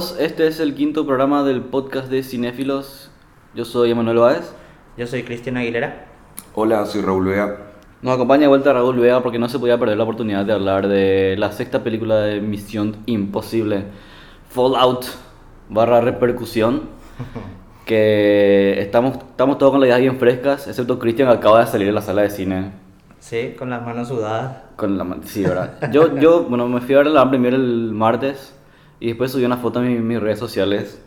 todos, este es el quinto programa del podcast de Cinéfilos. Yo soy Emanuel Báez. Yo soy Cristian Aguilera. Hola, soy Raúl Vega. Nos acompaña de vuelta Raúl Vega porque no se podía perder la oportunidad de hablar de la sexta película de Misión Imposible, Fallout barra repercusión, que estamos, estamos todos con las ideas bien frescas, excepto Cristian que acaba de salir de la sala de cine. Sí, con las manos sudadas. Con la, sí, ¿verdad? Yo, yo, bueno, me fui a ver la premier el martes y después subí una foto en mi- mis redes sociales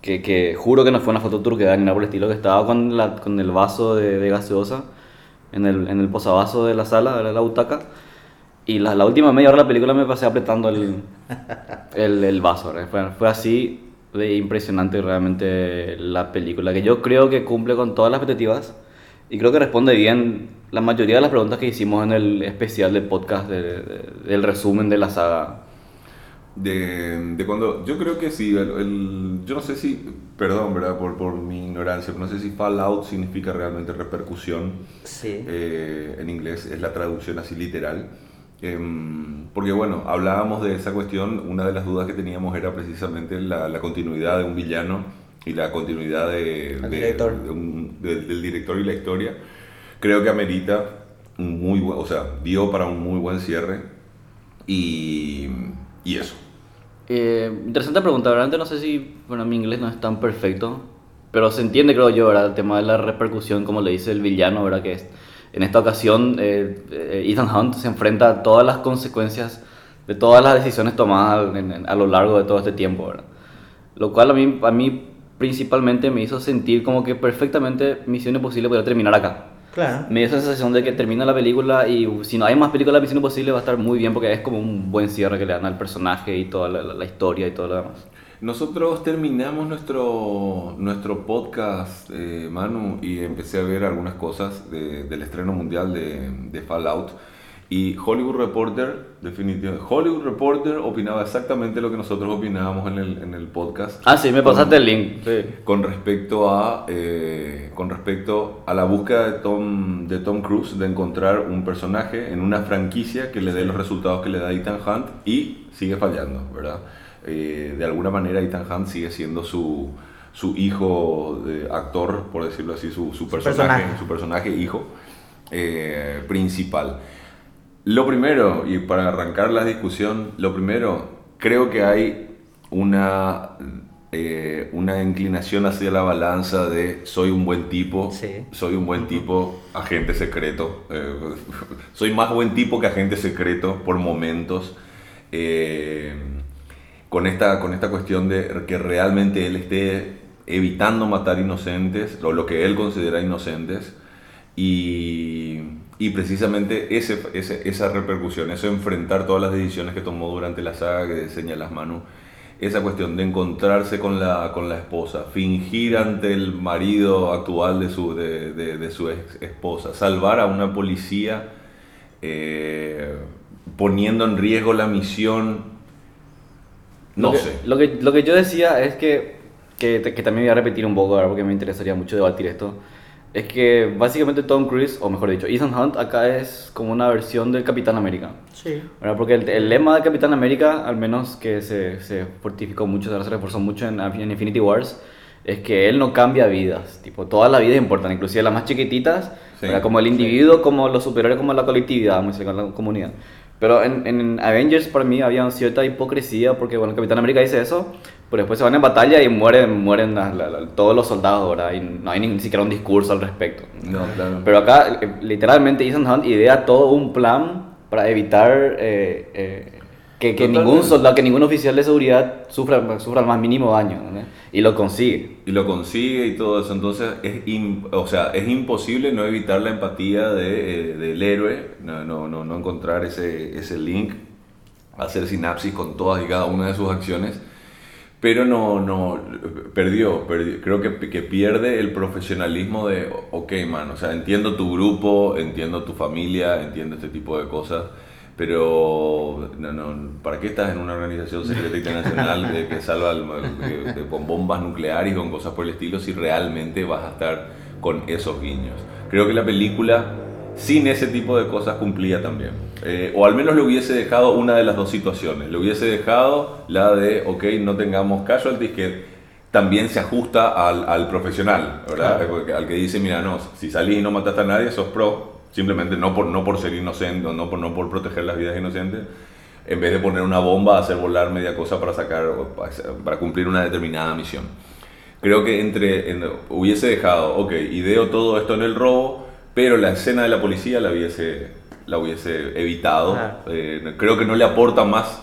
que, que juro que no fue una foto turca ni nada por el estilo, que estaba con, la, con el vaso de, de gaseosa en el, en el posavasos de la sala, de la butaca. Y la, la última media hora de la película me pasé apretando el, el, el vaso. Fue, fue así de impresionante realmente la película, que yo creo que cumple con todas las expectativas y creo que responde bien la mayoría de las preguntas que hicimos en el especial del podcast de- de- del resumen de la saga. De, de cuando, yo creo que sí, el, el- yo no sé si, perdón, ¿verdad? Por, por mi ignorancia, pero no sé si Fallout significa realmente repercusión. Sí. Eh, en inglés es la traducción así literal. Em, porque bueno, hablábamos de esa cuestión, una de las dudas que teníamos era precisamente la, la continuidad de un villano y la continuidad de, El de- director. de un- del- del director y la historia. Creo que amerita un muy buen, o sea, dio para un muy buen cierre y, y eso. Eh, interesante pregunta, realmente no sé si, bueno, mi inglés no es tan perfecto, pero se entiende, creo yo, ¿verdad? El tema de la repercusión, como le dice el villano, ¿verdad? Que es, en esta ocasión eh, eh, Ethan Hunt se enfrenta a todas las consecuencias de todas las decisiones tomadas en- en- a lo largo de todo este tiempo, ¿verdad? Lo cual a mí, a mí principalmente me hizo sentir como que perfectamente Misión Imposible podría terminar acá. Claro. Me dio esa sensación de que termina la película y si no hay más películas de Misión Imposible va a estar muy bien porque es como un buen cierre que le dan al personaje y toda la, la- la historia y todo lo demás. Nosotros terminamos nuestro, nuestro podcast, eh, Manu, y empecé a ver algunas cosas de- del estreno mundial de, de Fallout. Y Hollywood Reporter, definitivamente, Hollywood Reporter opinaba exactamente lo que nosotros opinábamos en el, en el podcast. Ah, sí, me Con- pasaste el link. sí. con respecto a eh, con respecto a la búsqueda de Tom de Tom Cruise de encontrar un personaje en una franquicia que le dé los resultados que le da Ethan Hunt y sigue fallando verdad Eh, de alguna manera Ethan Hunt sigue siendo su su hijo de actor por decirlo así su, su personaje, personaje. su personaje hijo eh, principal lo primero, y para arrancar la discusión, lo primero, creo que hay una, eh, una inclinación hacia la balanza de soy un buen tipo, Sí. soy un buen tipo, agente secreto, eh, soy más buen tipo que agente secreto por momentos. eh, con, esta, con esta cuestión de que realmente él esté evitando matar inocentes, o lo que él considera inocentes, y, y precisamente ese, ese- esa repercusión, eso enfrentar todas las decisiones que tomó durante la saga que señalas Manu, esa cuestión de encontrarse con la, con la esposa, fingir ante el marido actual de su, de, de- de su ex esposa, salvar a una policía eh, poniendo en riesgo la misión, no lo que, sé. Lo que, lo que yo decía es que, que, que también voy a repetir un poco ahora porque me interesaría mucho debatir esto. Es que básicamente Tom Cruise, o mejor dicho, Ethan Hunt acá es como una versión del Capitán América. Sí. ¿verdad? Porque el, el lema de Capitán América, al menos que se, se fortificó mucho, se reforzó mucho en, en Infinity Wars, es que él no cambia vidas. Tipo, todas las vidas importan, inclusive las más chiquititas, Sí, como el individuo, como los superiores, como la colectividad, con la comunidad. Pero en, en Avengers para mí había cierta hipocresía porque, bueno, Capitán América dice eso, pero después se van en batalla y mueren, mueren la- la- la- todos los soldados, ¿verdad? Y no hay ni, siquiera un discurso al respecto. No, claro. Pero acá, eh, literalmente, Ethan Hunt idea todo un plan para evitar eh, eh, que, que ningún soldado, que ningún oficial de seguridad sufra, sufra el más mínimo daño. ¿no? Y lo consigue. y lo consigue y todo eso. Entonces, es, im- o sea, es imposible no evitar la empatía de, eh, del héroe, no, no, no, no encontrar ese, ese link, hacer sinapsis con todas y cada una de sus acciones. Pero no, no, perdió, perdió. creo que, que pierde el profesionalismo de, ok, man, o sea, entiendo tu grupo, entiendo tu familia, entiendo este tipo de cosas, pero no, no, ¿para qué estás en una organización secreta internacional de que salva al- de- de- con bombas nucleares y con cosas por el estilo si realmente vas a estar con esos guiños? Creo que la película, sin ese tipo de cosas, cumplía también. Eh, o al menos le hubiese dejado una de las dos situaciones. Le hubiese dejado la de, ok, no tengamos casualties, que también se ajusta al, al profesional, ¿verdad? Porque Al que dice, mira, no, si salís y no mataste a nadie, sos pro, simplemente no por, no por ser inocente, no por, no por proteger las vidas inocentes, en vez de poner una bomba, hacer volar media cosa para sacar, para cumplir una determinada misión. Creo que entre, en- hubiese dejado, ok, ideo todo esto en el robo, pero la escena de la policía la hubiese, la hubiese evitado. Eh, creo que no le aporta más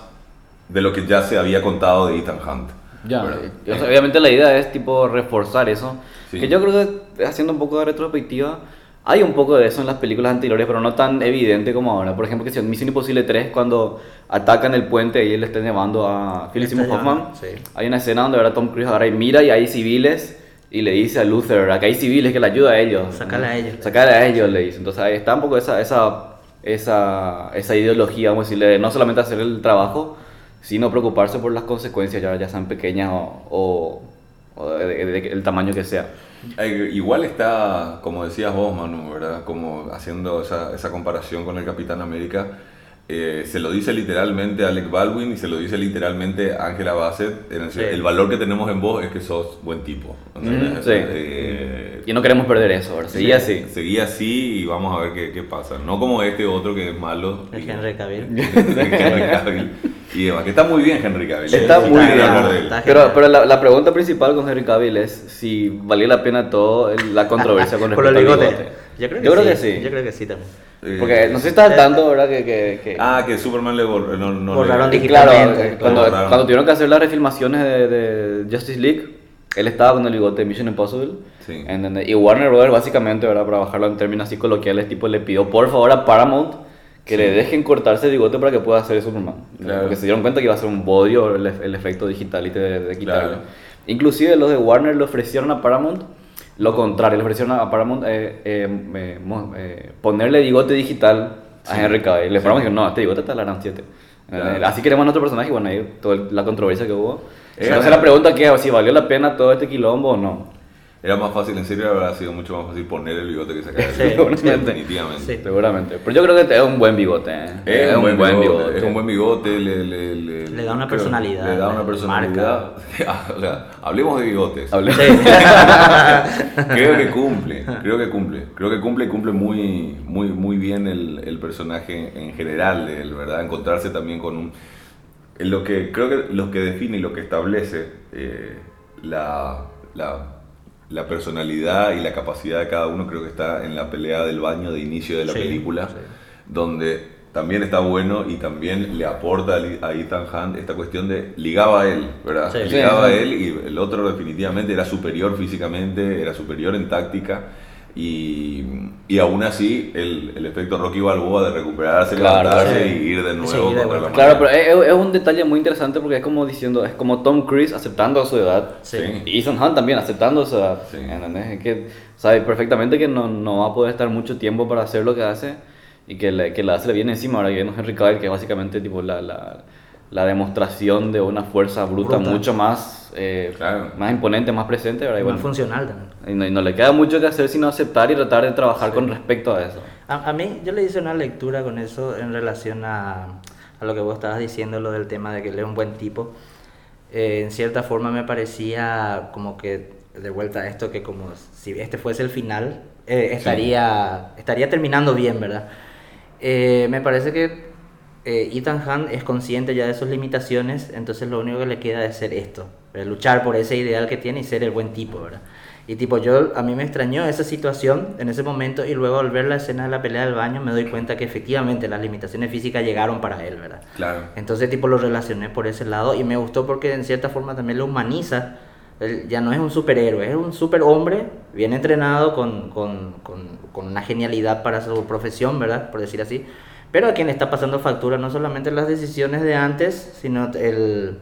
de lo que ya se había contado de Ethan Hunt. Ya, eh, o sea, obviamente la idea es tipo reforzar eso. Sí. Que yo creo que haciendo un poco de retrospectiva, hay un poco de eso en las películas anteriores, pero no tan evidente como ahora. Por ejemplo, que si en Misión Imposible 3, cuando atacan el puente y él le está llevando a Philip Seymour Hoffman, sí. hay una escena donde ahora Tom Cruise agarra y mira y hay civiles y le dice a Luther que hay civiles que le ayuda a ellos. Sacale a ellos. Sacale a ellos, le dice. Entonces ahí está un poco esa, esa, esa, esa ideología, vamos a decirle, de no solamente hacer el trabajo, sino preocuparse por las consecuencias, ya, sean pequeñas o, de- del tamaño que sea. Igual está, como decías vos, Manu, ¿verdad? Como haciendo esa, esa comparación con el Capitán América. Eh, se lo dice literalmente Alec Baldwin y se lo dice literalmente Angela Bassett. En el, Sí. el valor que tenemos en vos es que sos buen tipo. Eh, Y no queremos perder eso, ¿verdad? Seguía así. Seguí así y vamos a ver qué, qué pasa. No como este otro que es malo. El y- Henry Cavill. Henry Cavill. Y demás, que está muy bien Henry Cavill. Está Sí, muy bien. Pero, pero la, la pregunta principal con Henry Cavill es si valía la pena todo el- la controversia con respecto al bigote. Yo creo que, Yo creo sí. que sí. Yo creo que sí también. Porque no sé si estás tanto, ¿verdad? Que, que, que- Ah, que Superman le borró. No, no Borraron le- Y claro, digitalmente, eh, claro. cuando, Borraron. cuando tuvieron que hacer las refilmaciones de, de Justice League, él estaba con el bigote de Mission Impossible. Sí. ¿entendés? Y Warner Brothers, básicamente, ¿verdad? para bajarlo en términos así coloquiales, tipo, le pidió por favor a Paramount que le dejen cortarse el bigote para que pueda hacer Superman. Claro. Porque se dieron cuenta que iba a ser un bodio el, el efecto digital y de, de quitarlo. Claro. Inclusive los de Warner le ofrecieron a Paramount lo contrario, le ofrecieron a Paramount eh, eh, eh, eh, ponerle bigote digital a Sí. Henry Cavill. Le Paramount dijo, no, este bigote está la gran 7. Claro. Así queremos a nuestro personaje y bueno, ahí toda la controversia que hubo. Eh, Entonces la pregunta que es si valió la pena todo este quilombo o no. Era más fácil, en serio, habría sido mucho más fácil poner el bigote que sacar el Sí, definitivamente. Sí. Seguramente. Pero yo creo que es un buen bigote. ¿eh? Es, un buen, bigote, es un buen bigote, le, le, le, Le da una creo- personalidad, Le da una personalidad. o sea, hablemos de bigotes. Hable- creo que cumple, creo que cumple, creo que cumple y cumple muy, muy, muy bien el, el personaje en general de él, ¿verdad? Encontrarse también con un... en Lo que creo que lo que define y lo que establece eh, la, la, la personalidad y la capacidad de cada uno creo que está en la pelea del baño de inicio de la Sí, película, sí. donde también está bueno y también le aporta a Ethan Hunt esta cuestión de ligaba a él, ¿verdad? Sí. ligaba a él y el otro definitivamente era superior físicamente, era superior en táctica y, y aún así el, el efecto Rocky Balboa de recuperarse, Claro, levantarse sí. y ir de nuevo Seguir de contra la. Claro, pero es, es un detalle muy interesante porque es como diciendo, es como Tom Cruise aceptando su edad. Sí. Y Ethan Hunt también aceptando su edad. Sí. ¿entendés? Es que sabe perfectamente que no, no va a poder estar mucho tiempo para hacer lo que hace y que, le, que la hace le viene encima. Ahora que viene Henry Cavill, que es básicamente tipo la, la, la demostración de una fuerza bruta, Bruta. mucho más, eh, Claro. más imponente, más presente. ¿verdad? Y, Más bueno, funcional también. y no, y no le queda mucho que hacer sino aceptar y tratar de trabajar con respecto a eso. A, a mí, yo le hice una lectura con eso en relación a, a lo que vos estabas diciendo, lo del tema de que él es un buen tipo. Eh, en cierta forma me parecía como que, de vuelta a esto, que como si este fuese el final, eh, estaría, estaría terminando bien, ¿verdad? Eh, me parece que eh, Ethan Hunt es consciente ya de sus limitaciones, entonces lo único que le queda es ser esto, ¿verdad? luchar por ese ideal que tiene y ser el buen tipo, ¿verdad? Y tipo, yo, a mí me extrañó esa situación en ese momento y luego al ver la escena de la pelea del baño me doy cuenta que efectivamente las limitaciones físicas llegaron para él, ¿verdad? Claro. Entonces, tipo, lo relacioné por ese lado y me gustó porque en cierta forma también lo humaniza. Él ya no es un superhéroe, es un superhombre, bien entrenado, con, con, con, con una genialidad para su profesión, ¿verdad? Por decir así. Pero a quien está pasando factura no solamente las decisiones de antes, sino el,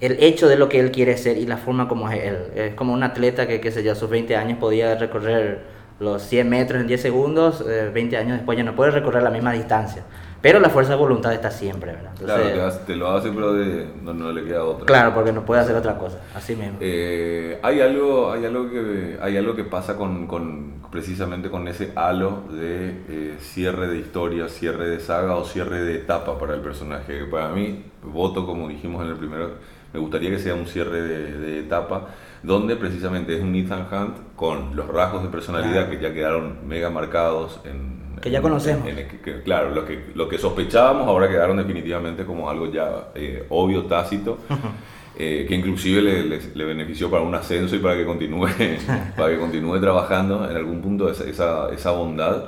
el hecho de lo que él quiere ser y la forma como es él. Es como un atleta que, qué sé yo, a sus 20 años podía recorrer los 100 metros en 10 segundos, eh, 20 años después ya no puede recorrer la misma distancia. Pero la fuerza de voluntad está siempre, ¿verdad? Claro, Entonces, te, hace- te lo hace, pero de- no, no le queda otra. claro, porque no puede hacer otra cosa, así mismo. Eh, hay algo, hay algo que, hay algo que pasa con, con- precisamente con ese halo de eh, cierre de historia, cierre de saga o cierre de etapa para el personaje. Para mí, voto como dijimos en el primero, me gustaría que sea un cierre de, de etapa donde precisamente es un Ethan Hunt con los rasgos de personalidad Claro. que ya quedaron mega marcados en Que ya conocemos. en- en- claro, lo que, lo que sospechábamos ahora quedaron definitivamente como algo ya eh, obvio, tácito, eh, que inclusive le, le- le benefició para un ascenso y para que continúe, para que continúe trabajando en algún punto esa, esa, esa bondad.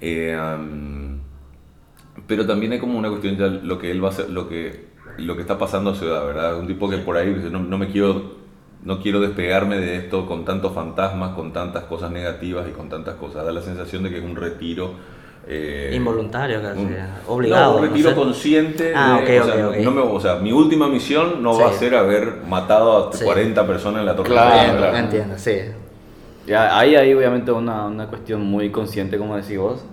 Eh, am, pero también hay como una cuestión ya lo que él va a hacer, lo que, lo que está pasando a su edad, ¿verdad? Un tipo que por ahí no, no me quiero, no quiero despegarme de esto con tantos fantasmas, con tantas cosas negativas y con tantas cosas. Da la sensación de que es un retiro. eh, Involuntario casi, un- obligado. No, un no retiro sé. consciente. Ah, de- ok, o, sea, ok, ok. no me- o sea, mi última misión no va a Sí. ser haber matado a Sí. 40 personas en la torre. Claro, Entiendo, claro. entiendo, sí. Ya, ahí hay obviamente una, una cuestión muy consciente, como decís vos.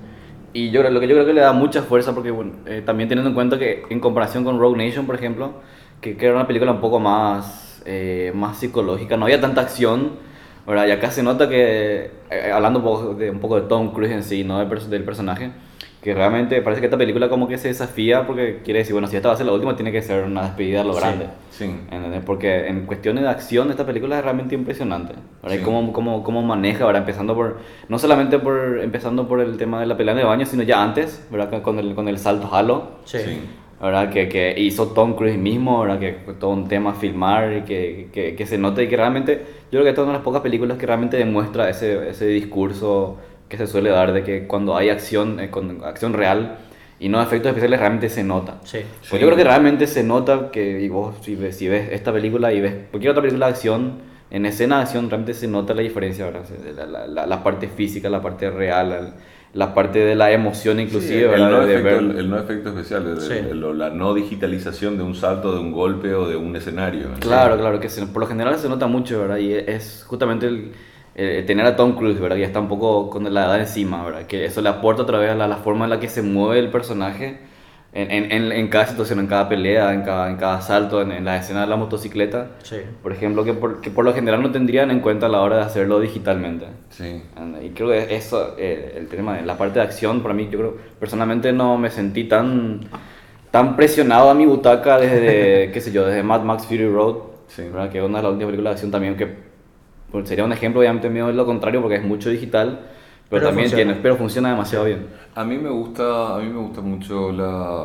Y yo, lo que yo creo que le da mucha fuerza, porque bueno, eh, también teniendo en cuenta que en comparación con Rogue Nation, por ejemplo, que, que era una película un poco más, eh, más psicológica, no había tanta acción, ¿verdad? Y acá se nota que, eh, hablando un poco, de, un poco de Tom Cruise en sí, no del, del personaje, que realmente parece que esta película como que se desafía porque quiere decir, bueno, si esta va a ser la última, tiene que ser una despedida a lo Sí. grande. Sí. ¿Entendés? Porque en cuestiones de acción esta película es realmente impresionante. ¿verdad? Y Sí. cómo, cómo, cómo maneja, ¿verdad? Empezando por, no solamente por, empezando por el tema de la pelea en el baño, sino ya antes, ¿verdad? Con el, con el salto halo, Sí. ¿Verdad? Que, que hizo Tom Cruise mismo, ¿verdad? Que fue todo un tema filmar y que, que, que se nota y que realmente, yo creo que esta es una de las pocas películas que realmente demuestra ese, ese discurso que se suele dar de que cuando hay acción, eh, con acción real y no efectos especiales, realmente se nota. Sí. Pues Sí. yo creo que realmente se nota que y vos si ves, si ves esta película y ves cualquier otra película de acción, en escena de acción realmente se nota la diferencia, ¿verdad? La- la- la parte física, la parte real, la, parte de la emoción inclusive, Sí, el, ¿verdad? no de efecto, ver- el- el no efecto especial, el- Sí. el- el- la no digitalización de un salto, de un golpe o de un escenario. Claro, claro, que se- por lo general se nota mucho, ¿verdad? Y es justamente el, el tener a Tom Cruise, ¿verdad? Que ya está un poco con la edad encima, ¿verdad? Que eso le aporta otra vez a la, la forma en la que se mueve el personaje en, en, en, en cada situación, en cada pelea, en cada, en cada salto, en, en la escena de la motocicleta. Sí. Por ejemplo, que por, que por lo general no tendrían en cuenta a la hora de hacerlo digitalmente. Sí. And- Y creo que eso, eh, el tema de la parte de acción, para mí, yo creo, personalmente no me sentí tan, tan presionado a mi butaca desde, qué sé yo, desde Mad Max Fury Road, Sí. que es una de las últimas películas de acción también, que pues, sería un ejemplo, obviamente mío, es lo contrario, porque es mucho digital, pero, Pero también funciona. tiene, pero funciona demasiado bien. A mí me gusta, a mí me gusta mucho la,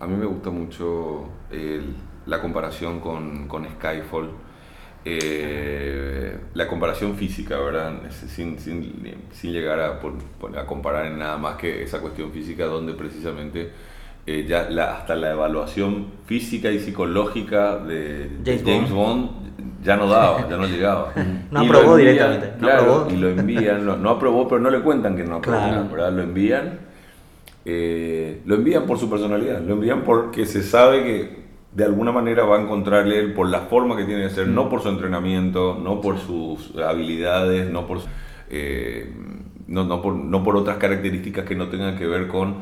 a mí me gusta mucho el- la comparación con, con Skyfall, Eh, la comparación física, ¿verdad? Sin, sin, sin llegar a, por- a comparar en nada más que esa cuestión física donde precisamente eh, ya la- hasta la evaluación física y psicológica de de James James, Bond. Ya no daba, ya no llegaba. No Y aprobó envían, directamente, no claro, aprobó. y lo envían, no, no aprobó, pero no le cuentan que no aprobó, Claro. ¿verdad? Lo envían, eh, lo envían por su personalidad, lo envían porque se sabe que de alguna manera va a encontrarle él por la forma que tiene de ser, no por su entrenamiento, no por sus habilidades, no por, eh, no, no por, no por otras características que no tengan que ver con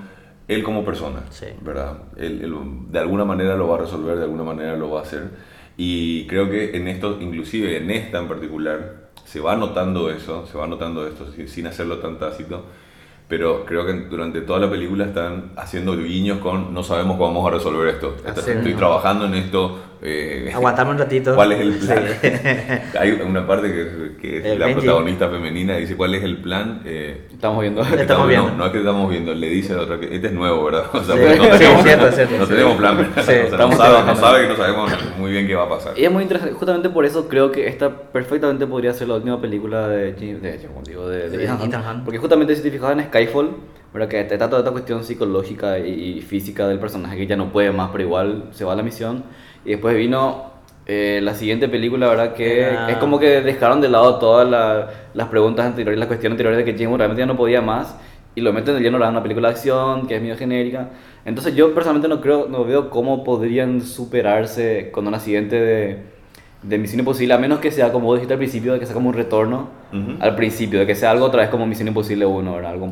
él como persona, Sí. ¿verdad? Él, él de alguna manera lo va a resolver, de alguna manera lo va a hacer. Y creo que en esto, inclusive en esta en particular, se va notando eso, se va notando esto sin- hacerlo tan tácito. Pero creo que durante toda la película están haciendo guiños con no sabemos cómo vamos a resolver esto. Estoy trabajando en esto. Eh, Aguantame un ratito. ¿Cuál es el plan? Sí. Hay una parte que, que es El la Benji. protagonista femenina dice cuál es el plan. Eh, Estamos viendo. Estamos estamos- viendo. No, no es que estamos viendo, le dice a otra que este es nuevo, ¿verdad? O sea, Sí, porque no sí, tenemos, cierto, cierto, no sí. tenemos plan. Sí, o sea, no sabe, no sabe que no sabemos muy bien qué va a pasar. Y es muy interesante, justamente por eso creo que esta perfectamente podría ser la última película de James, de, digo, de, de De Ethan Hunt. Porque justamente si te fijas en Skyfall, ¿verdad? que está toda esta cuestión psicológica y, y física del personaje que ya no puede más, pero igual se va a la misión. Y después vino eh, la siguiente película, ¿verdad? Que Era- es como que dejaron de lado todas la- las preguntas anteriores, las cuestiones anteriores de que James realmente ya no podía más. Y lo meten de lleno a una película de acción que es medio genérica. Entonces yo personalmente no creo, no veo cómo podrían superarse con una siguiente de de Misión Imposible, a menos que sea como vos dijiste al principio, de que sea como un retorno al principio, de que sea algo otra vez como Misión Imposible 1, ¿verdad? Algo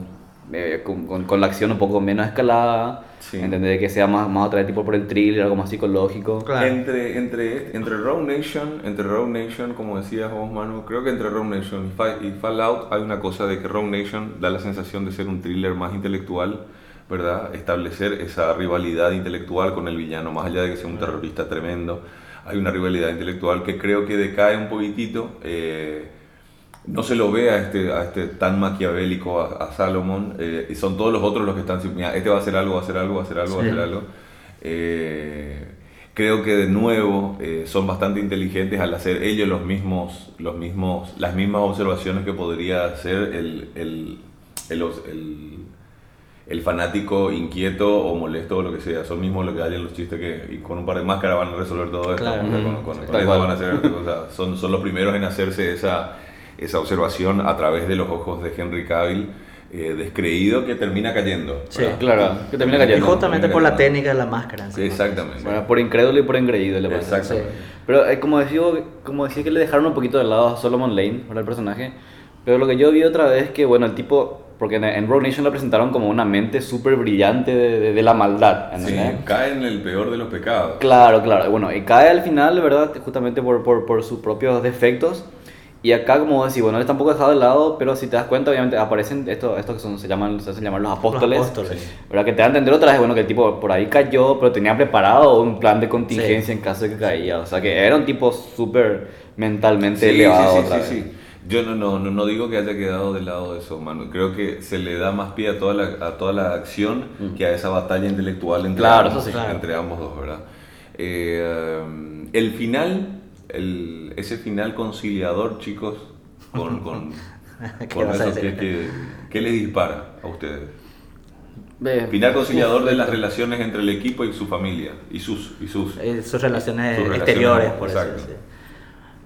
eh, con, con- con la acción un poco menos escalada, Sí. ¿entendés? De que sea más, más otra vez tipo por el thriller, algo más psicológico. Claro. Entre, entre, entre Rogue Nation, entre Rogue Nation, como decías vos, Manu, creo que entre Rogue Nation y, Fa- y Fallout hay una cosa de que Rogue Nation da la sensación de ser un thriller más intelectual, ¿verdad? Establecer esa rivalidad intelectual con el villano, más allá de que sea un terrorista tremendo, hay una rivalidad intelectual que creo que decae un poquitito. eh, no se lo ve a este, a este tan maquiavélico a, a Salomón, eh, y son todos los otros los que están diciendo, "Mira, este va a hacer algo, va a hacer algo, va a hacer algo, va a hacer algo. Eh, creo que de nuevo eh, son bastante inteligentes al hacer ellos los mismos, los mismos, las mismas observaciones que podría hacer el, el, el, el- el fanático inquieto o molesto o lo que sea. Son mismos lo que hay en los chistes que y con un par de máscaras van a resolver todo esto. Claro. Con- con- eso van a hacer, o sea, son, son los primeros en hacerse esa, esa observación a través de los ojos de Henry Cavill, eh, descreído que termina cayendo. Sí, ¿verdad? Claro, que termina Y cayendo. justamente por la técnica de la máscara. encima. Exactamente. Bueno, por incrédulo y por engreído le pasa. Exactamente. Pero eh, como, decía, como decía que le dejaron un poquito de lado a Solomon Lane, para el personaje. Pero lo que yo vi otra vez que, bueno, el tipo, porque en, en Rogue Nation lo presentaron como una mente súper brillante de, de- de la maldad. Sí, ¿entendés? cae en el peor de los pecados. Claro, claro. Bueno, y cae al final, ¿verdad? Justamente por, por, por sus propios defectos. Y acá, como decir, bueno, él tampoco dejado de lado, pero si te das cuenta, obviamente aparecen estos, estos que son, se, llaman, se hacen llamar los apóstoles. Los apóstoles. ¿Verdad? Que te da a entender otra vez, bueno, que el tipo por ahí cayó, pero tenía preparado un plan de contingencia en caso de que caía. O sea, que era un tipo súper mentalmente Sí, elevado sí, sí, otra sí, vez. sí. Yo no, no, no, no digo que haya quedado de lado de eso, mano. Creo que se le da más pie a toda la, a toda la acción que a esa batalla intelectual entre, Mm. Claro, ambos, sí. Claro. entre ambos dos, ¿verdad? Eh, um, el final, el, ese final conciliador, chicos, con, con, ¿Qué con eso? ¿qué, qué, qué les dispara a ustedes? Final conciliador de las relaciones entre el equipo y su familia, y sus... Y sus Eh, sus relaciones Sus relaciones, exteriores, por exacto. eso. sí.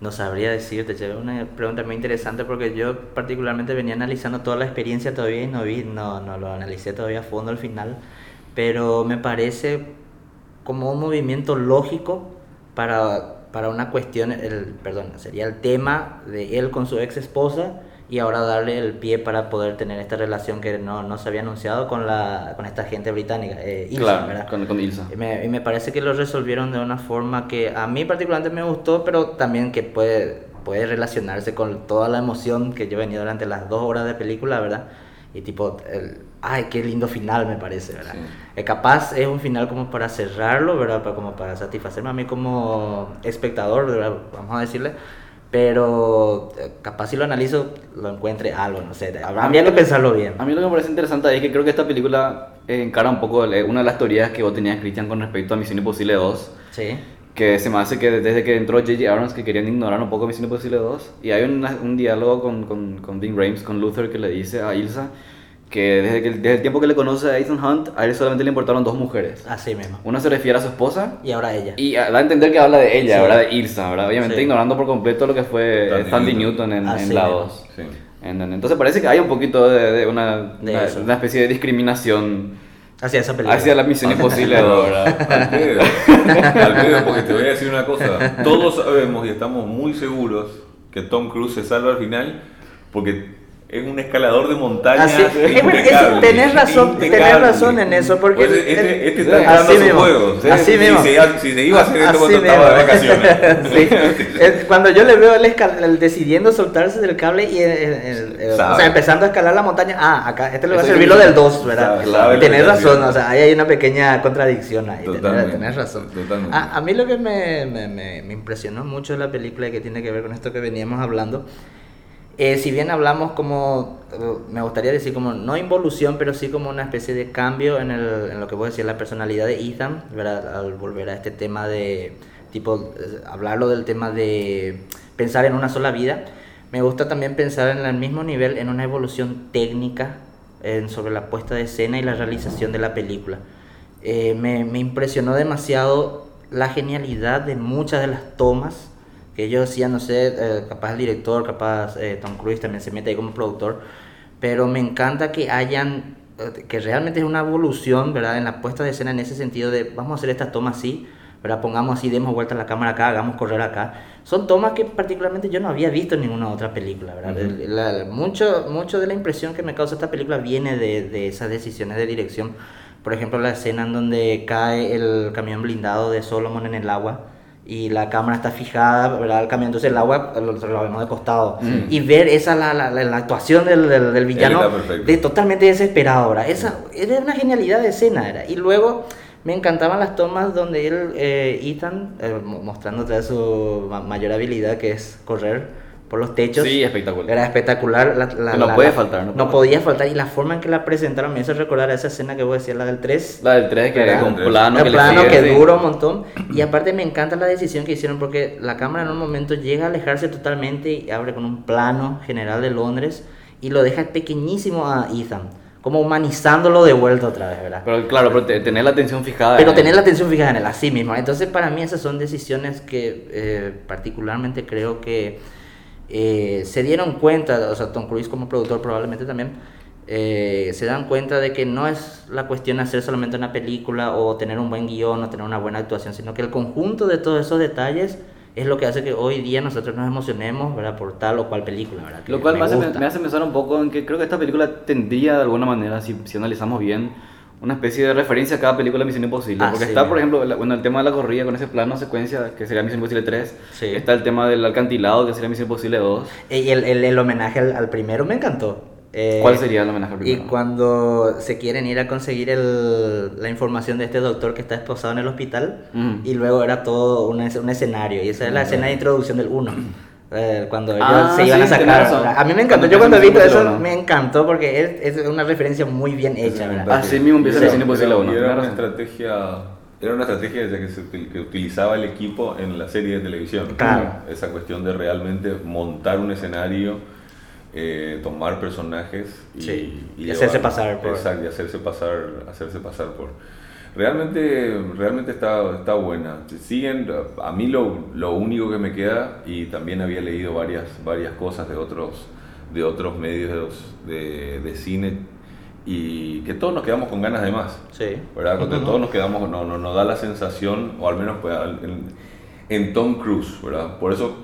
No sabría decirte, una pregunta muy interesante porque yo particularmente venía analizando toda la experiencia todavía y no vi, no, no lo analicé todavía a fondo al final, pero me parece como un movimiento lógico para, para una cuestión, el, perdón, sería el tema de él con su ex esposa y ahora darle el pie para poder tener esta relación que no, no se había anunciado con, la, con esta gente británica, eh, Ilsa, claro, ¿verdad? con, con Ilsa. Y me, y me parece que lo resolvieron de una forma que a mí particularmente me gustó, pero también que puede, puede relacionarse con toda la emoción que yo venía durante las dos horas de película, ¿verdad? Y tipo, el- ay, qué lindo final me parece, ¿verdad? Sí. Eh, capaz es un final como para cerrarlo, ¿verdad? Para, como para satisfacerme a mí como espectador, ¿verdad? Vamos a decirle. Pero eh, capaz si lo analizo, lo encuentre algo, no sé. Habría que pensarlo bien. A mí lo que me parece interesante es que creo que esta película eh, encara un poco el- una de las teorías que vos tenías, Cristian, con respecto a Misión Imposible 2. Sí. que se me hace que desde que entró J.J. Abrams que querían ignorar un poco Misión Imposible 2 y hay una- un diálogo con, con, con Ving Rhames, con Luther que le dice a Ilsa que desde, que desde el tiempo que le conoce a Ethan Hunt a él solamente le importaron dos mujeres Así mismo. una se refiere a su esposa Y ahora ella. y a- da a entender que habla de ella, Sí. ¿verdad? De Ilsa, ¿verdad? Obviamente Sí. ignorando por completo lo que fue Sandy Newton. En, en la mismo. 2 Sí. En- en- entonces parece que hay un poquito de, de una, De una, una especie de discriminación Hacia esa película. hacia la Misión Imposible 2, ¿verdad? Al pedo, al pedo, porque te voy a decir una cosa. Todos sabemos y estamos muy seguros que Tom Cruise se salva al final porque es un escalador de montaña. Así, es tenés razón, tenés razón en eso, porque Pues este, este está así su mismo, juego. ¿sí? así si, mismo. Se, si se iba a hacer esto Así cuando estaba de mismo. vacaciones. Sí. Cuando yo le veo el, el decidiendo soltarse del cable y el- el- o sea, empezando a escalar la montaña, ah, acá, este le va a servir lo del 2, ¿verdad? Sabe, tenés razón, o sea, ahí hay una pequeña contradicción ahí, tenés, Totalmente, tenés razón. totalmente. A, a mí lo que me, me, me- me impresionó mucho de la película que tiene que ver con esto que veníamos hablando, eh, si bien hablamos como, eh, me gustaría decir como, no involución, pero sí como una especie de cambio en, el, en lo que puedo decir, la personalidad de Ethan, ¿verdad? Al volver a este tema de, tipo, eh, hablarlo del tema de pensar en una sola vida, me gusta también pensar en el mismo nivel, en una evolución técnica en, sobre la puesta de escena y la realización de la película. Eh, me, me impresionó demasiado la genialidad de muchas de las tomas que ellos decían, no sé, eh, capaz el director, capaz eh, Tom Cruise también se mete ahí como productor, pero me encanta que hayan, eh, que realmente es una evolución, ¿verdad? En la puesta de escena en ese sentido de, vamos a hacer esta toma así, ¿verdad? Pongamos así, demos vuelta a la cámara acá, hagamos correr acá. Son tomas que particularmente yo no había visto en ninguna otra película, ¿verdad? El- la- mucho, mucho de la impresión que me causa esta película viene de, de esas decisiones de dirección. Por ejemplo, la escena en donde cae el camión blindado de Solomon en el agua y la cámara está fijada, ¿verdad? El camión, entonces el agua lo, lo vemos de costado. Y ver esa, la, la, la- la actuación del, del, del villano, de totalmente desesperado, ¿verdad? Esa era una genialidad de escena, ¿verdad? Y luego me encantaban las tomas donde él, eh, Ethan, eh, mostrando su ma- mayor habilidad que es correr por los techos. Sí, espectacular. Era espectacular. la- la- No la- puede la- faltar, no No, puede podía faltar. Y la forma en que la presentaron me hizo recordar a esa escena que vos decías, la del 3. La del 3 que es con plano el que plano sigue, que sí. dura un montón. Y aparte me encanta la decisión que hicieron porque la cámara en un momento llega a alejarse totalmente y abre con un plano general de Londres y lo deja pequeñísimo a Ethan. Como humanizándolo de vuelta otra vez, ¿verdad? Pero claro, pero te- tener la atención fijada. Pero en- tener la atención fijada en él, así mismo. Entonces, para mí, esas son decisiones que eh, particularmente creo que eh, se dieron cuenta, o sea, Tom Cruise como productor probablemente también, eh, se dan cuenta de que no es la cuestión hacer solamente una película o tener un buen guion o tener una buena actuación, sino que el conjunto de todos esos detalles es lo que hace que hoy día nosotros nos emocionemos, ¿verdad? Por tal o cual película, ¿verdad? Que Lo cual me, hace, gusta. me hace pensar un poco en que creo que esta película tendría de alguna manera, si, si analizamos bien, una especie de referencia a cada película de Misión Imposible. Ah, porque sí. está, por ejemplo, la- bueno, el tema de la corrida con ese plano secuencia que sería Misión Imposible 3. Sí. Está el tema del alcantilado que sería Misión Imposible 2. Y el, el- el homenaje al, al primero me encantó. Eh, ¿Cuál sería el homenaje al Y primero? cuando se quieren ir a conseguir el- la información de este doctor que está esposado en el hospital, Mm. y luego era todo un, un escenario, y esa es la escena de introducción del 1. Cuando ellos Ah, se iban sí, a sacar. A mí me encantó. Cuando Yo cuando he visto empieza eso Uno. me encantó porque es, es una referencia muy bien hecha. Así mismo empieza Y era- Misión Imposible era- 1, y Era claro. una estrategia, era una estrategia desde que, se que utilizaba el equipo en la serie de televisión. Claro. Esa cuestión de realmente montar un escenario, eh, tomar personajes y, Sí, y hacerse pasar por- Exacto, y hacerse pasar, hacerse pasar por. Realmente, realmente está, está buena. Siguen, a mí lo, lo único que me queda, y también había leído varias, varias cosas de otros, de otros medios de, de cine, y que todos nos quedamos con ganas de más. Sí. ¿verdad? Cuando todos nos quedamos, no, no, nos da la sensación, o al menos pues, en, en Tom Cruise, ¿verdad? Por eso,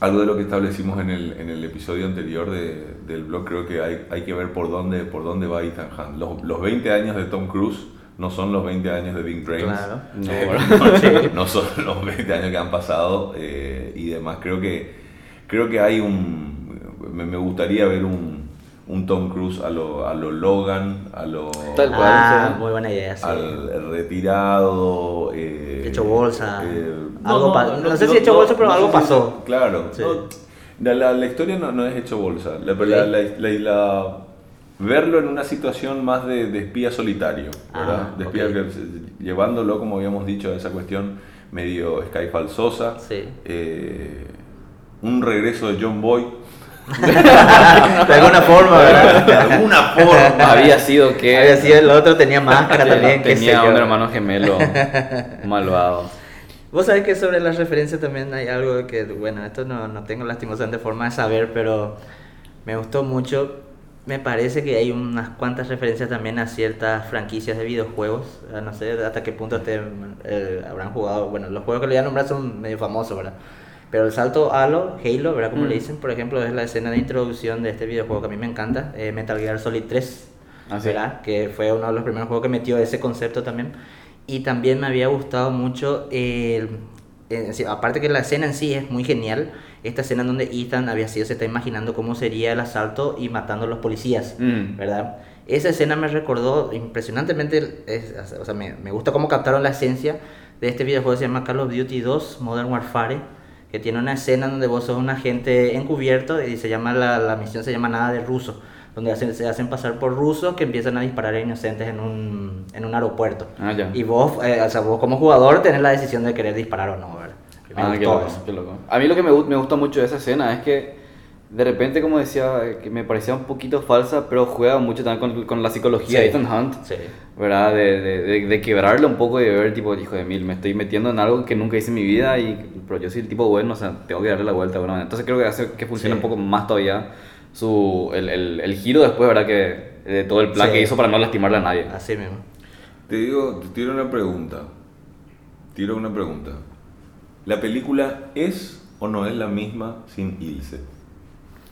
algo de lo que establecimos en el, en el episodio anterior de- del blog, creo que hay, hay que ver por dónde, por dónde va Ethan Hunt. Los, los 20 años de Tom Cruise no son los 20 años de Big Brains. Claro. No, Eh, ¿verdad? no son los 20 años que han pasado eh, y demás. Creo que, creo que hay un... Me, me gustaría ver un, un Tom Cruise a lo, a lo Logan, a lo... Tal cual. Ah, sí. muy buena idea. sí. al retirado. eh, Hecho bolsa. eh, Algo pa- no sé si hecho bolsa, pero algo pasó. Claro. Sí. no, la, la- la historia no, no es hecho bolsa. La, la- la- la- la- verlo en una situación más de, de espía solitario, ¿verdad? Ah, De espía ok. que- llevándolo, como habíamos dicho, a esa cuestión medio Skyfallsosa. Sí. Eh, un regreso de John Boy. de alguna forma, ¿verdad? de alguna forma. Había sido que. Había sido el otro, tenía máscara también. Tenía un hermano gemelo malvado. Vos sabés que sobre las referencias también hay algo que, bueno, esto no, no tengo lastimosamente forma de saber, pero me gustó mucho. Me parece que hay unas cuantas referencias también a ciertas franquicias de videojuegos. No sé hasta qué punto te, eh, habrán jugado. Bueno, los juegos que le voy a nombrar son medio famosos, ¿verdad? Pero el salto Halo, Halo, ¿verdad? Como Mm. le dicen, por ejemplo, es la escena de introducción de este videojuego que a mí me encanta, eh, Metal Gear Solid 3. Ah, sí. ¿verdad? Que fue uno de los primeros juegos que metió ese concepto también. Y también me había gustado mucho, eh, aparte que la escena en sí es muy genial, esta escena en donde Ethan había sido, se está imaginando cómo sería el asalto y matando a los policías, Mm. ¿verdad? Esa escena me recordó impresionantemente, es- o sea, me, me gusta cómo captaron la esencia de este videojuego que se llama Call of Duty 2 Modern Warfare, que tiene una escena donde vos sos un agente encubierto y se llama la, la misión se llama Nada de Ruso, donde hacen, se hacen pasar por rusos que empiezan a disparar a inocentes en un, en un aeropuerto. Ah. Y vos, eh, o sea, vos como jugador tenés la decisión de querer disparar o no, ¿verdad? Me Ah, qué gustó loco, eso. qué loco. A mí lo que me, me gusta mucho de esa escena es que de repente, como decía, que me parecía un poquito falsa, pero juega mucho también con, con la psicología de Sí. Ethan Hunt. Sí. ¿Verdad? De, de, de, de quebrarle un poco y de ver, tipo, hijo de mil, me estoy metiendo en algo que nunca hice en mi vida, y, pero yo soy el tipo bueno, o sea, tengo que darle la vuelta. Bueno, entonces creo que hace que funcione Sí. un poco más todavía su, el, el, el giro después, ¿verdad? Que, de todo el plan Sí. que hizo para no lastimarle a nadie. Así mismo. Te digo, te tiro una pregunta. tiro una pregunta. ¿La película es o no es la misma sin Ilse?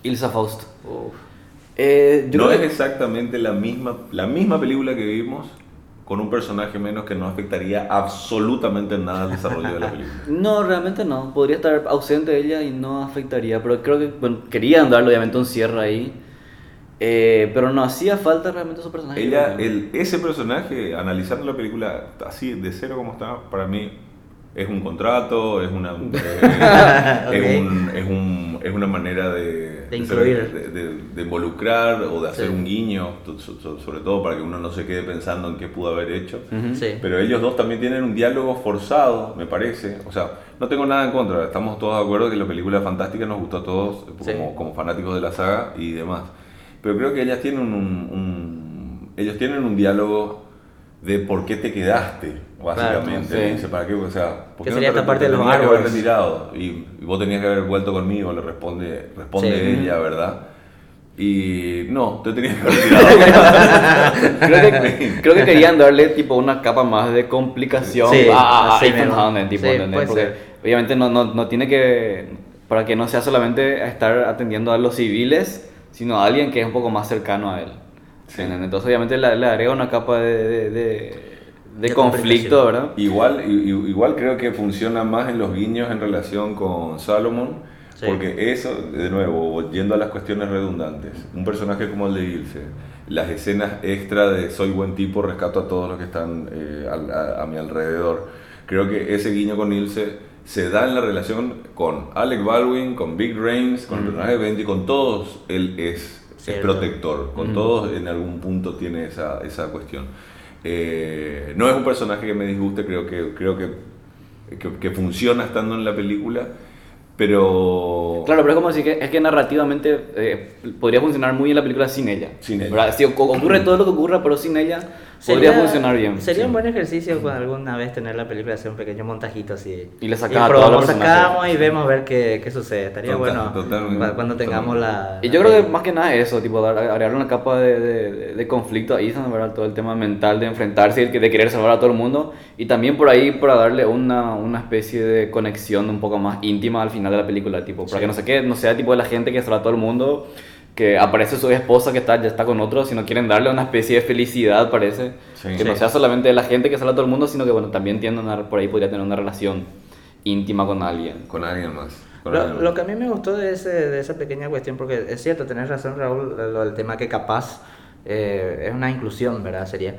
Ilsa Faust. Eh, yo no creo es que- exactamente la misma, la misma película que vimos con un personaje menos que no afectaría absolutamente en nada al desarrollo de la película. No, realmente no. Podría estar ausente ella y no afectaría. Pero creo que bueno, querían darle obviamente un cierre ahí. Eh, pero no hacía falta realmente su personaje. Ella, el, ese personaje, analizando la película así de cero como está, para mí es un contrato, es una, eh, es, un- es un- es una manera de, De incluir. de, de- de involucrar o de hacer Sí. un guiño, sobre todo para que uno no se quede pensando en qué pudo haber hecho. Ujú. Sí. Pero ellos dos también tienen un diálogo forzado, me parece. O sea, no tengo nada en contra. Estamos todos de acuerdo que la película fantástica, nos gustó a todos Sí. como, como fanáticos de la saga y demás. Pero creo que ellas tienen un, un- ellos tienen un diálogo de por qué te quedaste, básicamente. Claro, sí. Dice, ¿para qué? O sea, ¿por Que qué sería te- esta parte te de los tenías que haber árboles? retirado? Y, y vos tenías que haber vuelto conmigo, le responde, responde Sí. ella, ¿verdad? Y no, te tenías que haber retirado. creo, que, creo que querían darle tipo una capa más de complicación Sí, a, Ethan tipo, Sí, ¿entendés? Porque ser. obviamente no, no, no tiene que, para que no sea solamente estar atendiendo a los civiles, sino a alguien que es un poco más cercano a él. Sí. Entonces obviamente le, le agrega una capa de, de, de- de conflicto. ¿verdad? Igual, igual creo que funciona más en los guiños en relación con Salomon, Sí. porque eso, de nuevo, yendo a las cuestiones redundantes, un personaje como el de Ilse, las escenas extra de soy buen tipo, rescato a todos los que están eh, al- a, a mi alrededor, creo que ese guiño con Ilse se da en la relación con Alec Baldwin, con Big Brains, con el personaje de Benji, con todos, él es, es protector, con todos en algún punto tiene esa, esa cuestión. Eh, no es un personaje que me disguste, creo que, creo que, que, que funciona estando en la película, pero... Claro, pero es como decir que, es que narrativamente eh, podría funcionar muy bien la película sin ella. Sin ella. oc- ocurre todo lo que ocurra, pero sin ella, Sería- podría funcionar bien. Sería sí. un buen ejercicio con alguna vez tener la película, hacer un pequeño montajito así. Y le sacaba y probamos, sacamos y vemos a ver qué, qué sucede. Estaría Total- bueno totalmente, pa- cuando tengamos la. Y la yo creo que más que nada eso, tipo, dar- agregar una capa de, de, de conflicto a Ethan, ¿verdad? Todo el tema mental de enfrentarse y de de querer salvar a todo el mundo. Y también por ahí para darle una, una especie de conexión un poco más íntima al final de la película, tipo, para Sí. que no se quede, no sea tipo de la gente que salva a todo el mundo, que aparece su esposa que está, ya está con otro, sino quieren darle una especie de felicidad, parece. Sí. que no Sí. sea solamente la gente que salva a todo el mundo, sino que, bueno, también tiene una, por ahí podría tener una relación íntima con alguien. Con alguien más. con Lo, alguien lo que a mí me gustó de, ese, de esa pequeña cuestión, porque es cierto, tenés razón Raúl, lo del tema que capaz eh, es una inclusión, ¿verdad? Sería.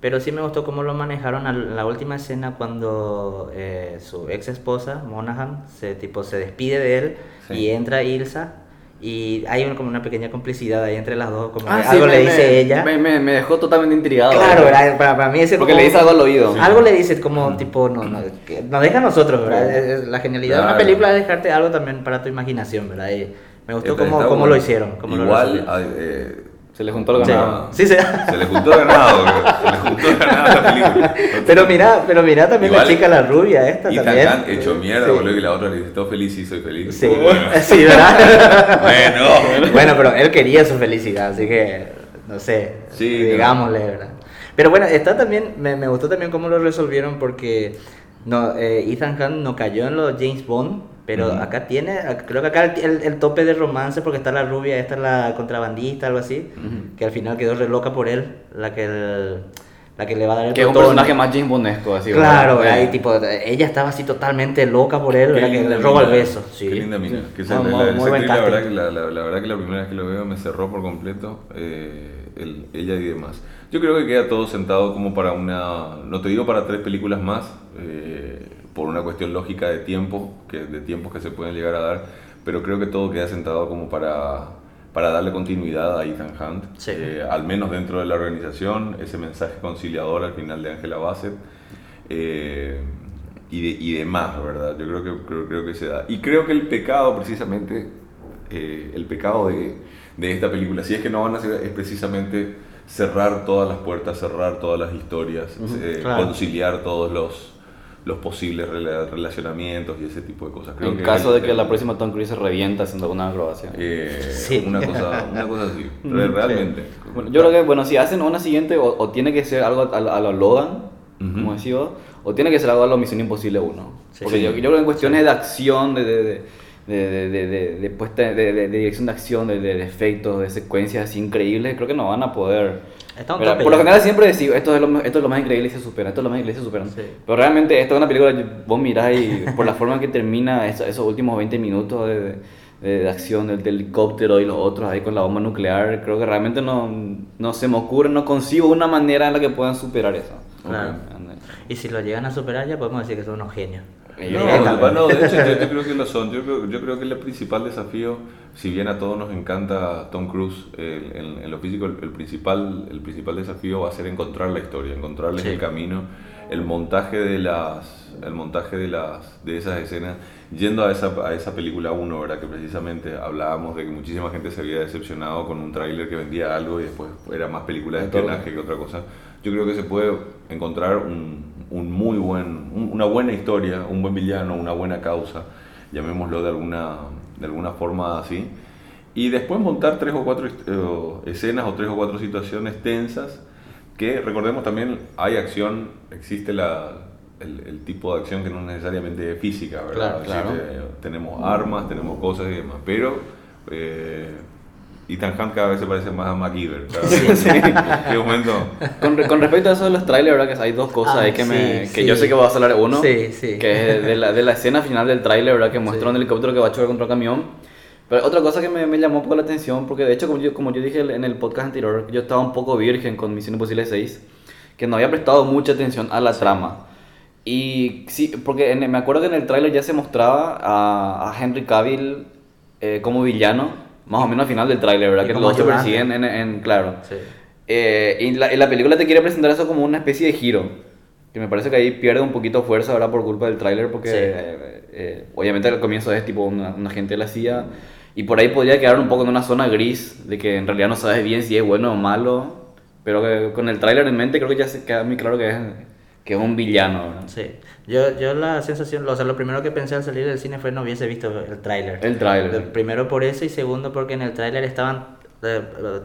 Pero sí me gustó cómo lo manejaron en la última escena cuando eh, su ex esposa, Monaghan, se, tipo, se despide de él Sí. y entra Ilsa. Y hay una- como una pequeña complicidad ahí entre las dos, como Ah, que sí, algo me- le dice me- ella. Me, me, dejó totalmente intrigado. Claro, ¿verdad? ¿verdad? Para, para mí ese Porque como- le dice algo al oído. Algo le dice como tipo, no, no, que nos deja a nosotros, ¿verdad? Es- es La genialidad de una Claro. película es dejarte algo también para tu imaginación, ¿verdad? Y me gustó cómo, cómo lo hicieron. Cómo lo Igual, resolvieron. eh, Se le juntó el ganado. Sí, sí. se le juntó ganado, se le juntó ganado a la película. Pero mira, pero mira también Igual, la chica, la rubia esta Ethan también. Hunt hecho mierda, Sí. boludo, y la otra le dice, estoy feliz, sí, soy feliz. Sí, Bueno. sí, ¿verdad? Bueno. bueno, pero él quería su felicidad, así que, no sé, Sí, digámosle, ¿verdad? Pero bueno, está también, me, me gustó también cómo lo resolvieron porque no, eh, Ethan Hunt no cayó en los James Bond, pero acá tiene, creo que acá el, el- el tope de romance, porque está la rubia, esta es la contrabandista, algo así, que al final quedó re loca por él, la que, el- la que le va a dar el Que es un personaje más James Bondesco, así. Claro, ¿verdad? ¿verdad? Y tipo, ella estaba así totalmente loca por él. Que le roba el beso. Sí. Qué linda mina. Que esa- Muy- la- muy- buen verdad que la, la- la verdad que la primera vez que lo veo me cerró por completo eh, el- ella y demás. Yo creo que queda todo sentado como para una, no te digo para tres películas más, eh, por una cuestión lógica de tiempo, que, de tiempos que se pueden llegar a dar, pero creo que todo queda sentado como para, para darle continuidad a Ethan Hunt, Sí. eh, al menos dentro de la organización, ese mensaje conciliador al final de Angela Bassett. eh, y, de, y demás, ¿verdad? Yo creo que, creo, creo que se da. Y creo que el pecado, precisamente, eh, el pecado de, de esta película, si es que no van a hacer, es precisamente cerrar todas las puertas, cerrar todas las historias, eh, claro. conciliar todos los, los posibles rela- relacionamientos y ese tipo de cosas. Creo En que caso de que la próxima Tom Cruise se revienta haciendo una acrobacia. eh, Sí. una, cosa, una cosa así, re- realmente. Bueno, yo creo que, bueno, si hacen una siguiente, o, o tiene que ser algo a, a lo Logan, como decía, o tiene que ser algo a lo Misión Imposible 1. Sí. Porque Sí. yo, yo creo que en cuestiones de acción, de, de, de, de, de, de- de- de puesta- de- de- de dirección de acción, de, de- de efectos, de secuencias así increíbles, creo que no van a poder. Está un Por lo general siempre decimos, esto es, lo, esto es lo más increíble y se supera, esto es lo más increíble y se superan. Sí. Pero realmente esto es una película, vos mirás y por la forma en que termina eso- esos últimos 20 minutos de, de- de acción del, del helicóptero y los otros ahí con la bomba nuclear, creo que realmente no, no se me ocurre, no consigo una manera en la que puedan superar eso. Claro. Ande. Y si lo llegan a superar ya podemos decir que son unos genios. No, no, de hecho yo, yo creo que lo son. Yo creo, yo creo que el principal desafío, si bien a todos nos encanta Tom Cruise, el- en, en lo físico el, el principal, el principal desafío va a ser encontrar la historia, encontrarles Sí. el camino, el montaje de las, el montaje de las, de esas escenas, yendo a esa, a esa película 1, ¿verdad? Que precisamente hablábamos de que muchísima gente se había decepcionado con un tráiler que vendía algo y después era más película de espionaje que otra cosa. Yo creo que se puede encontrar un, un muy buen, un- una buena historia, un buen villano, una buena causa, llamémoslo de alguna, de alguna forma así, y después montar tres o cuatro eh, escenas o tres o cuatro situaciones tensas, que recordemos también hay acción, existe la, el, el tipo de acción que no es necesariamente física, ¿verdad? Claro, claro. Existe, eh, tenemos armas, tenemos cosas y demás, pero... Eh, Ethan Hunt cada vez se parece más a MacGyver. ¿Qué momento? Con, con respecto a eso de los trailers, ¿verdad? Que hay dos cosas Ah, ahí que, me, sí, que sí. yo sé que vas a hablar uno. Sí, sí. Que es de la, de la escena final del trailer, ¿verdad? Que muestra Sí. un helicóptero que va a chocar contra un camión. Pero otra cosa que me, me llamó un poco la atención, porque de hecho, como yo, como yo dije en el podcast anterior, yo estaba un poco virgen con Misión Imposible 6, que no había prestado mucha atención a la trama. Y sí, porque en- me acuerdo que en el tráiler ya se mostraba a, a Henry Cavill eh, como villano, más o menos al final del tráiler, ¿verdad? Y Que los se persiguen en, en- claro. Sí. Eh, y la, y la película te quiere presentar eso como una especie de giro. Que me parece que ahí pierde un poquito fuerza ahora por culpa del tráiler, porque Sí. eh, eh, obviamente al comienzo es tipo una, una gente de la CIA. Y por ahí podría quedar un poco en una zona gris, de que en realidad no sabes bien si es bueno o malo. Pero que con el tráiler en mente creo que ya se queda muy claro que es, que un villano. ¿verdad? Sí. Yo, yo la sensación, o sea, lo primero que pensé al salir del cine fue no hubiese visto el tráiler. El tráiler. Primero por eso y segundo porque en el tráiler estaban eh, eh,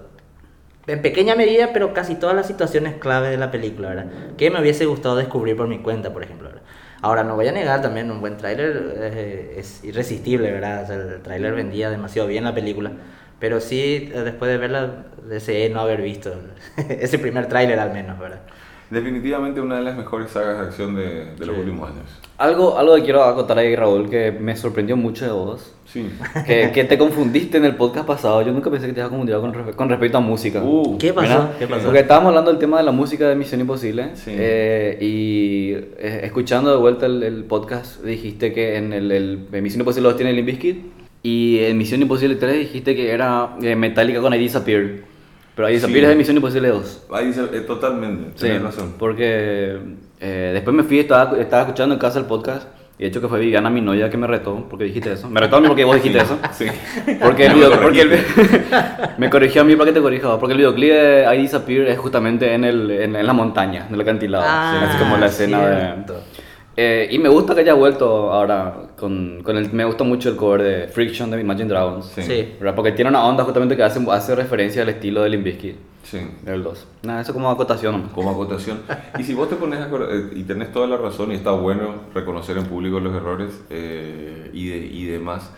en pequeña medida, pero casi todas las situaciones clave de la película, ¿verdad? Que me hubiese gustado descubrir por mi cuenta, por ejemplo. ¿verdad? Ahora, no voy a negar también, un buen tráiler eh, es irresistible, ¿verdad? O sea, el tráiler vendía demasiado bien la película. Pero sí, después de verla, deseé no haber visto ese primer tráiler al menos, ¿verdad? Definitivamente una de las mejores sagas de acción de, de los Sí. últimos años. Algo, algo que quiero acotar ahí, Raúl, que me sorprendió mucho de vos. Sí. Que, que te confundiste en el podcast pasado. Yo nunca pensé que te ibas a confundir con, con respecto a música. Uh, ¿Qué pasó? ¿Qué pasó? Porque estábamos hablando del tema de la música de Misión Imposible. Sí. eh, y eh, escuchando de vuelta el, el podcast, dijiste que en el, el- en Misión Imposible 2 tiene Limp Bizkit. Y en Misión Imposible 3 dijiste que era eh, Metallica con I Disappear. Pero I Disappear Sí. es de Misión Imposible 2. Ahí dice, eh, totalmente, Sí, tienes razón. porque eh, después me fui, estaba, estaba escuchando en casa el podcast. Y de hecho que fue Viviana, mi novia, que me retó porque dijiste eso. Me retó a mí porque vos dijiste eso. Sí. Porque el video, porque el- me corrigió a mí para que te corrja, porque el videoclip de I Disappear es justamente en, el, en, en la montaña, en el acantilado, Ah, así como la escena cierto. de... Eh, y me gusta que haya vuelto ahora con, con el... Me gusta mucho el cover de Friction de Imagine Dragons, Sí. Sí. ¿verdad? Porque tiene una onda justamente que hace, hace referencia al estilo de Limp Bizkit, Sí. del 2. Nada, eso como acotación. Como acotación. Y si vos te pones a eh, y tenés toda la razón y está bueno reconocer en público los errores eh, y, de- y demás,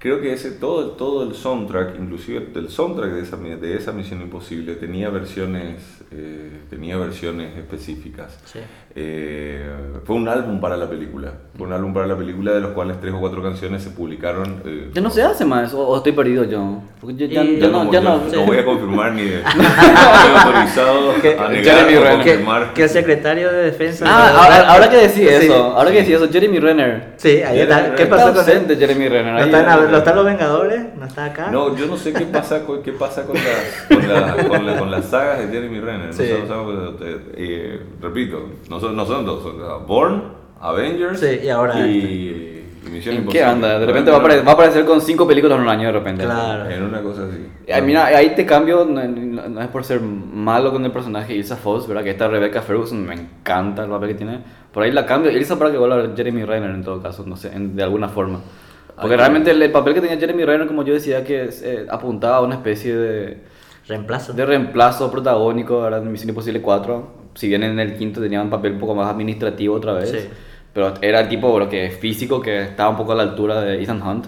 creo que ese todo, todo el soundtrack, inclusive el soundtrack de esa, de esa Misión Imposible, tenía versiones, eh, tenía versiones específicas. Sí. Eh, fue un álbum para la película. Fue un álbum para la película de los cuales tres o cuatro canciones se publicaron. eh, Ya no se hace más, o, o estoy perdido yo. Porque yo ya, ya ya no, no, ya no, no voy a confirmar ni de, no estoy autorizado Que- a negar Jeremy. Que, confirmar. que el secretario de defensa. Ah, ahora, ahora que decís Sí. eso, ahora que decís eso, Jeremy Renner. Sí, ahí está. ¿Qué pasó con él? Jeremy Renner. ¿No ahí- está, en, ¿No está en los Vengadores? ¿No está acá? No, yo no sé qué pasa con, qué pasa con, las, con, la- con la- con las sagas de Jeremy Renner. No Sí. sé, no sabemos, eh, eh, repito, no son, no son dos, son Born, Avengers Sí, y ahora y, y Misión ¿En Imposible. qué anda? De repente va a, apare- va a aparecer con cinco películas en un año de repente. Claro. En una cosa así. Ay, mira, ahí te cambio, no, no- no es por ser malo con el personaje Ilsa Foss, ¿verdad? Que esta Rebecca Ferguson me encanta el papel que tiene. Por ahí la cambio, Ilsa para que vuelva a Jeremy Renner en todo caso, no sé, en- de alguna forma. Porque Ay, realmente el, el papel que tenía Jeremy Renner, como yo decía, que eh, apuntaba a una especie de, Reemplazo. de reemplazo protagónico ¿verdad? en Misión Imposible 4. si bien en el quinto tenía un papel un poco más administrativo otra vez, Sí. pero era el tipo lo que físico que estaba un poco a la altura de Ethan Hunt.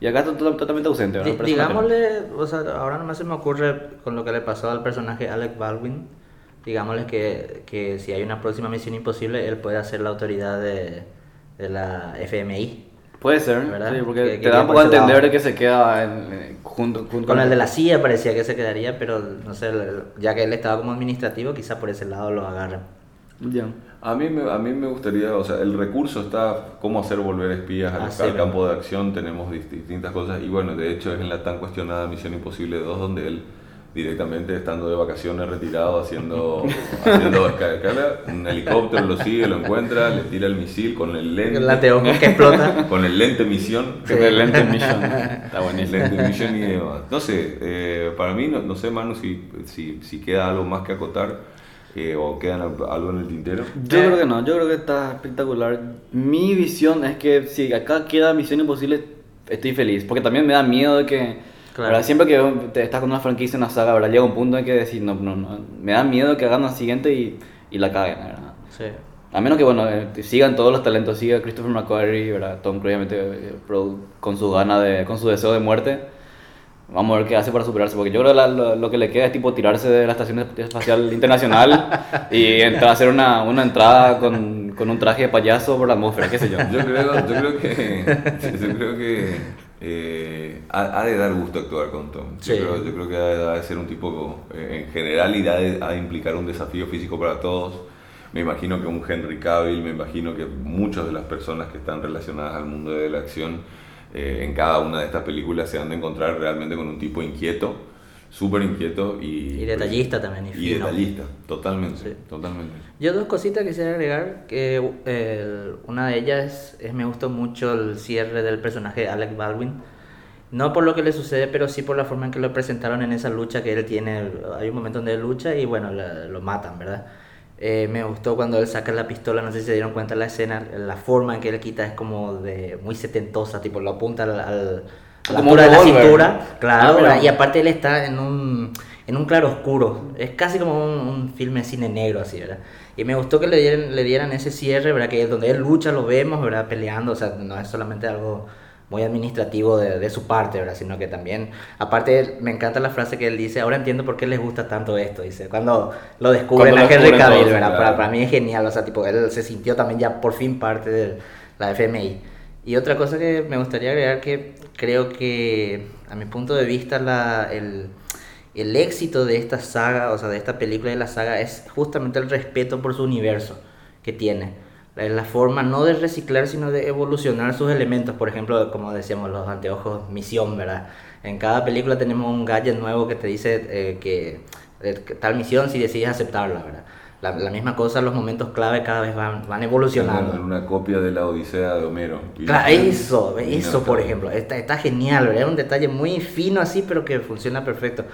Y acá to- totalmente ausente. digámosle, o sea, ahora nomás se me ocurre con lo que le pasó al personaje Alec Baldwin. Digámosle que, que si hay una próxima misión imposible, él puede hacer la autoridad de, de la FMI. Puede ser, ¿Verdad? sí, porque Que- te da un poco a por ese entender de que se queda en- junto, junto Con el de la CIA parecía que se quedaría, pero no sé, ya que él estaba como administrativo, quizá por ese lado lo agarren. Ya. A mí, me, a mí me gustaría, o sea, el recurso está cómo hacer volver espías al, Ah, sí, al campo de acción, tenemos dist- distintas cosas y bueno, de hecho es en la tan cuestionada Misión Imposible 2 donde él directamente estando de vacaciones retirado haciendo, haciendo esca- escala, un helicóptero lo sigue, lo encuentra, le tira el misil con el lente, El anteojo que explota. con el lente misión, Que de Lente Mission. Está buenísimo. lente misión y demás. No sé, eh, para mí no, no sé Manu si, si, si queda algo más que acotar eh, o queda algo en el tintero. Yo creo que no, yo creo que está espectacular. Mi visión es que si acá queda Misión Imposible, estoy feliz. Porque también me da miedo de que. Claro. ¿verdad? Siempre que te estás con una franquicia, una saga, ¿verdad? llega un punto en que decir, no, no, no. Me da miedo que hagan la siguiente y, y la caguen, ¿verdad? Sí. A menos que, bueno, eh, sigan todos los talentos, siga Christopher McQuarrie, ¿verdad? Tom Cruise, obviamente, eh, con su gana de, con su deseo de muerte. Vamos a ver qué hace para superarse, porque yo creo que la- lo, lo que le queda es tipo tirarse de la Estación Espacial Internacional y entrar a hacer una, una entrada con, con un traje de payaso por la atmósfera, qué sé yo. Yo creo, yo creo que, yo creo que eh, ha, ha de dar gusto actuar con Tom. Yo, Sí. creo, yo creo que ha de, ha de ser un tipo eh, en general y ha de, ha de implicar un desafío físico para todos. Me imagino que un Henry Cavill, me imagino que muchas de las personas que están relacionadas al mundo de la acción eh, en cada una de estas películas se han de encontrar realmente con un tipo inquieto, súper inquieto y, Y detallista también, y Y detallista, totalmente, Sí. totalmente. Yo dos cositas quisiera agregar, que eh, una de ellas es me gustó mucho el cierre del personaje de Alec Baldwin. No por lo que le sucede, pero sí por la forma en que lo presentaron en esa lucha que él tiene. Hay un momento donde él lucha y bueno, la- lo matan, ¿verdad? Eh, me gustó cuando él saca la pistola, no sé si se dieron cuenta de la escena, la forma en que él quita es como de muy setentosa, tipo lo apunta al, al- la altura de la cintura, claro, Ah, mira. ¿verdad? y aparte él está en un, en un claro oscuro, es casi como un, un filme de cine negro así, ¿verdad? Y me gustó que le dieran, le dieran ese cierre, ¿verdad? Que donde él lucha lo vemos, ¿verdad? Peleando, o sea, no es solamente algo muy administrativo de, de su parte, ¿verdad? Sino que también, aparte, me encanta la frase que él dice, ahora entiendo por qué les gusta tanto esto, dice, cuando lo descubren Cuando a Henry Cavill, ¿verdad? claro. Para, para mí es genial, o sea, tipo, él se sintió también ya por fin parte de la FMI. Y otra cosa que me gustaría agregar que creo que, a mi punto de vista, la, el, el éxito de esta saga, o sea, de esta película de la saga, es justamente el respeto por su universo que tiene. La, la forma no de reciclar, sino de evolucionar sus elementos. Por ejemplo, como decíamos, los anteojos misión, ¿verdad? En cada película tenemos un gadget nuevo que te dice eh, que, eh, que tal misión si decides aceptarla, ¿verdad? La, la misma cosa, los momentos clave cada vez van, van evolucionando. En una copia de la Odisea de Homero. Claro, la- eso, eso por ejemplo, está, está genial, ¿verdad? Un detalle muy fino así, pero que funciona perfecto.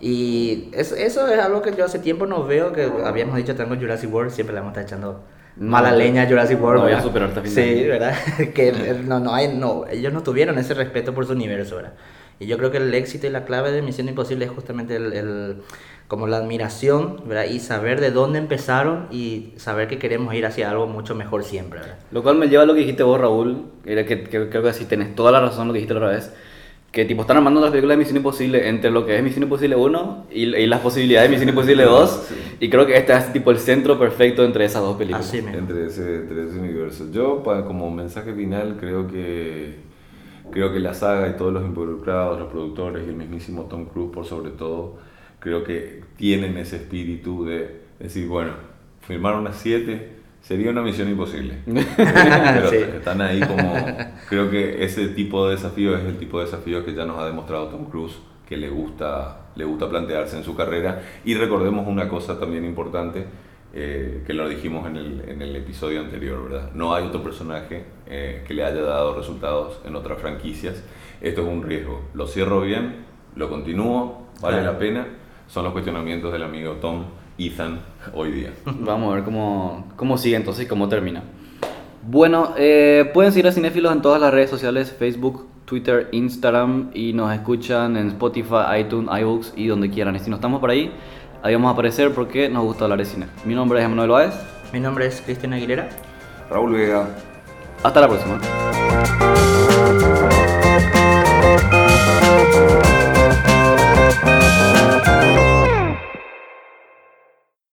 Y eso, eso es algo que yo hace tiempo no veo, que habíamos dicho tengo Jurassic World, siempre le hemos estado echando mala leña a Jurassic World. no voy a ¿verdad? superar. Sí, ¿verdad? que eh, no, no hay, no, ellos no tuvieron ese respeto por su universo, ¿verdad? Y yo creo que el éxito y la clave de Misión Imposible es justamente el, el- como la admiración, ¿verdad? Y saber de dónde empezaron y saber que queremos ir hacia algo mucho mejor siempre, ¿verdad? Lo cual me lleva a lo que dijiste vos, Raúl, era que, que creo que sí tenés toda la razón lo que dijiste la otra vez, que tipo están armando las películas de Misión Imposible entre lo que es Misión Imposible 1 y, y las posibilidades de Misión Imposible 2, Sí. y creo que este es tipo el centro perfecto entre esas dos películas. Así mismo. entre ese, entre ese universo. Yo, pa- como mensaje final, creo que creo que la saga y todos los involucrados, los productores y el mismísimo Tom Cruise, por sobre todo, creo que tienen ese espíritu de decir, bueno, filmar unas 7 sería una misión imposible. Pero Sí. están ahí como... Creo que ese tipo de desafío es el tipo de desafío que ya nos ha demostrado Tom Cruise, que le gusta, le gusta plantearse en su carrera. Y recordemos una cosa también importante, eh, que lo dijimos en el, en el episodio anterior, ¿verdad? No hay otro personaje eh, que le haya dado resultados en otras franquicias. Esto es un riesgo. Lo cierro bien, lo continúo, vale Claro. la pena. Son los cuestionamientos del amigo Tom, Ethan, hoy día. Vamos a ver cómo, cómo sigue entonces y cómo termina. Bueno, eh, pueden seguir a Cinéfilos en todas las redes sociales, Facebook, Twitter, Instagram y nos escuchan en Spotify, iTunes, iBooks y donde quieran. Y si no estamos por ahí, ahí vamos a aparecer porque nos gusta hablar de cine. Mi nombre es Emanuel Báez. Mi nombre es Cristian Aguilera. Raúl Vega. Hasta la próxima.